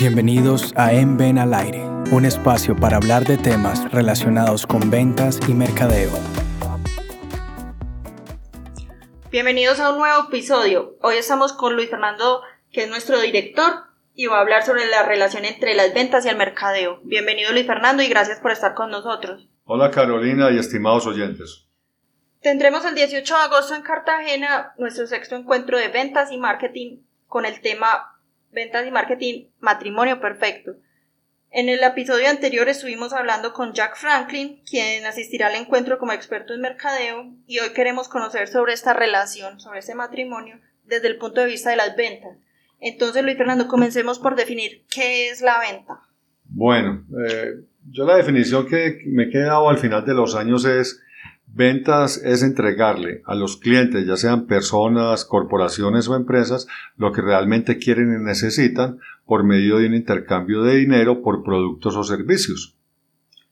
Bienvenidos a En Ven al Aire, un espacio para hablar de temas relacionados con ventas y mercadeo. Bienvenidos a un nuevo episodio. Hoy estamos con Luis Fernando, que es nuestro director, y va a hablar sobre la relación entre las ventas y el mercadeo. Bienvenido Luis Fernando y gracias por estar con nosotros. Hola Carolina y estimados oyentes. Tendremos el 18 de agosto en Cartagena nuestro sexto encuentro de ventas y marketing con el tema ventas y marketing, matrimonio perfecto. En el episodio anterior estuvimos hablando con Jack Franklin, quien asistirá al encuentro como experto en mercadeo, y hoy queremos conocer sobre esta relación, sobre este matrimonio, desde el punto de vista de las ventas. Entonces, Luis Fernando, comencemos por definir qué es la venta. Bueno, eh, yo la definición que me he quedado al final de los años es Ventas es entregarle a los clientes, ya sean personas, corporaciones o empresas, lo que realmente quieren y necesitan por medio de un intercambio de dinero por productos o servicios.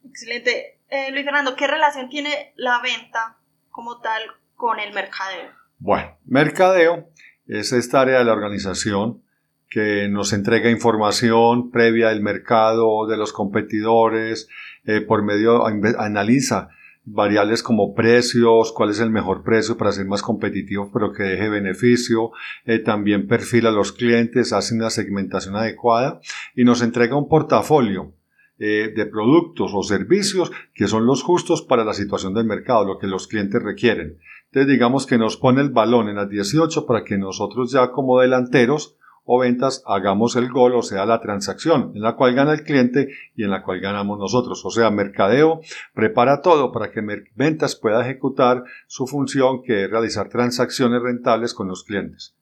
Excelente. Eh, Luis Fernando, ¿qué relación tiene la venta como tal con el mercadeo? Bueno, mercadeo es esta área de la organización que nos entrega información previa del mercado, de los competidores, eh, por medio, analiza variables como precios, cuál es el mejor precio para ser más competitivo pero que deje beneficio, eh, también perfila a los clientes, hace una segmentación adecuada y nos entrega un portafolio eh, de productos o servicios que son los justos para la situación del mercado, lo que los clientes requieren. Entonces digamos que nos pone el balón en las 18 para que nosotros ya como delanteros o ventas hagamos el gol, o sea, la transacción en la cual gana el cliente y en la cual ganamos nosotros. O sea, mercadeo prepara todo para que ventas pueda ejecutar su función que es realizar transacciones rentables con los clientes.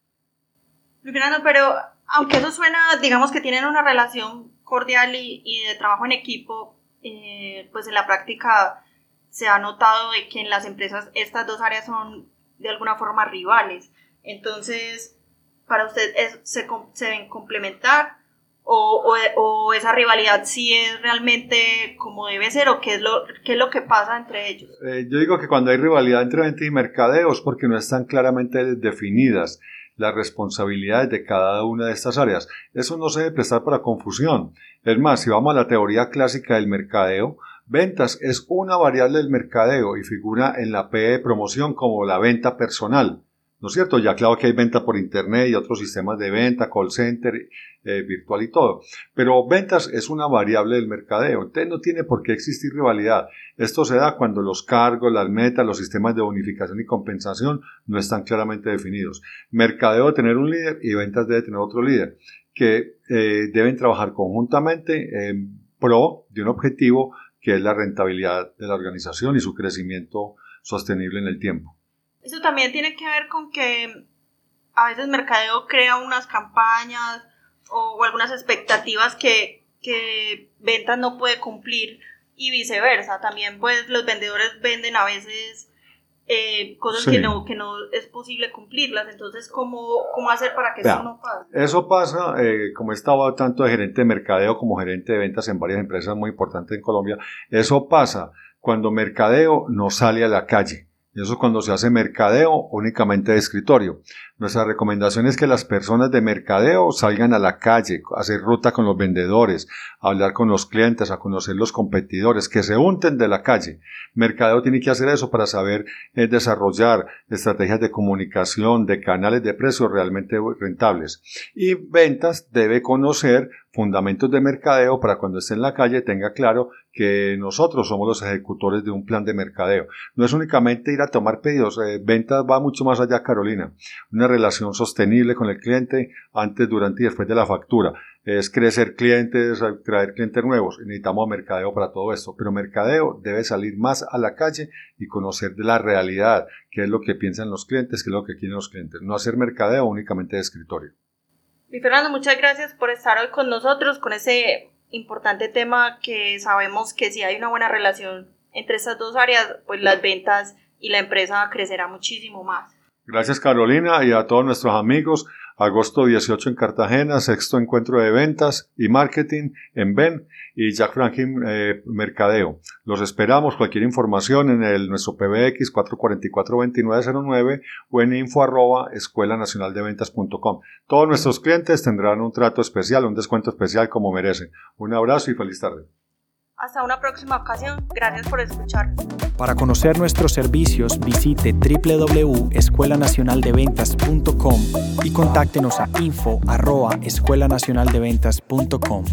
Fernando, pero aunque eso suena, digamos que tienen una relación cordial y, de trabajo en equipo, eh, pues en la práctica se ha notado de que en las empresas estas dos áreas son de alguna forma rivales. Entonces, para usted se, se deben complementar o, esa rivalidad sí es realmente como debe ser o qué es lo, qué es lo que pasa entre ellos? Eh, yo digo que cuando hay rivalidad entre venta y mercadeo es porque no están claramente definidas las responsabilidades de cada una de estas áreas. Eso no se debe prestar para confusión. Es más, si vamos a la teoría clásica del mercadeo, ventas es una variable del mercadeo y figura en la P de promoción como la venta personal. ¿No es cierto? Ya claro que hay venta por Internet y otros sistemas de venta, call center, eh, virtual y todo. Pero ventas es una variable del mercadeo, entonces no tiene por qué existir rivalidad. Esto se da cuando los cargos, las metas, los sistemas de bonificación y compensación no están claramente definidos. Mercadeo debe tener un líder y ventas debe tener otro líder, que eh, deben trabajar conjuntamente en pro de un objetivo que es la rentabilidad de la organización y su crecimiento sostenible en el tiempo. Eso también tiene que ver con que a veces Mercadeo crea unas campañas o, algunas expectativas que, que ventas no puede cumplir y viceversa. También pues los vendedores venden a veces eh, cosas que, no, que no es posible cumplirlas. Entonces, ¿cómo, cómo hacer para que eso no pase? Eso pasa, eh, como he estado tanto de gerente de mercadeo como gerente de ventas en varias empresas muy importantes en Colombia, eso pasa cuando mercadeo no sale a la calle. Y eso cuando se hace mercadeo únicamente de escritorio. Nuestra recomendación es que las personas de mercadeo salgan a la calle, hacer ruta con los vendedores, hablar con los clientes, a conocer los competidores, que se unten de la calle. Mercadeo tiene que hacer eso para saber eh, desarrollar estrategias de comunicación, de canales de precios realmente rentables. Y ventas debe conocer fundamentos de mercadeo para cuando esté en la calle tenga claro que nosotros somos los ejecutores de un plan de mercadeo. No es únicamente ir a tomar pedidos, eh, ventas va mucho más allá, Carolina. Una relación sostenible con el cliente antes, durante y después de la factura. Es crecer clientes, traer clientes nuevos. Necesitamos mercadeo para todo esto, pero mercadeo debe salir más a la calle y conocer de la realidad, qué es lo que piensan los clientes, qué es lo que quieren los clientes. No hacer mercadeo únicamente de escritorio. Y Fernando, muchas gracias por estar hoy con nosotros con ese importante tema que sabemos que si hay una buena relación entre estas dos áreas, pues las ventas y la empresa crecerá muchísimo más. Gracias Carolina y a todos nuestros amigos. agosto 18 en Cartagena, sexto encuentro de ventas y marketing en Ben y Jack Franklin eh, Mercadeo. Los esperamos, cualquier información en el, nuestro PBX 444-2909 o en info arroba escuela nacional de ventas.com. Todos nuestros clientes tendrán un trato especial, un descuento especial como merecen. Un abrazo y feliz tarde. Hasta una próxima ocasión. Gracias por escucharnos. Para conocer nuestros servicios, visite www.escuelanacionaldeventas.com y contáctenos a info@escuelanacionaldeventas.com.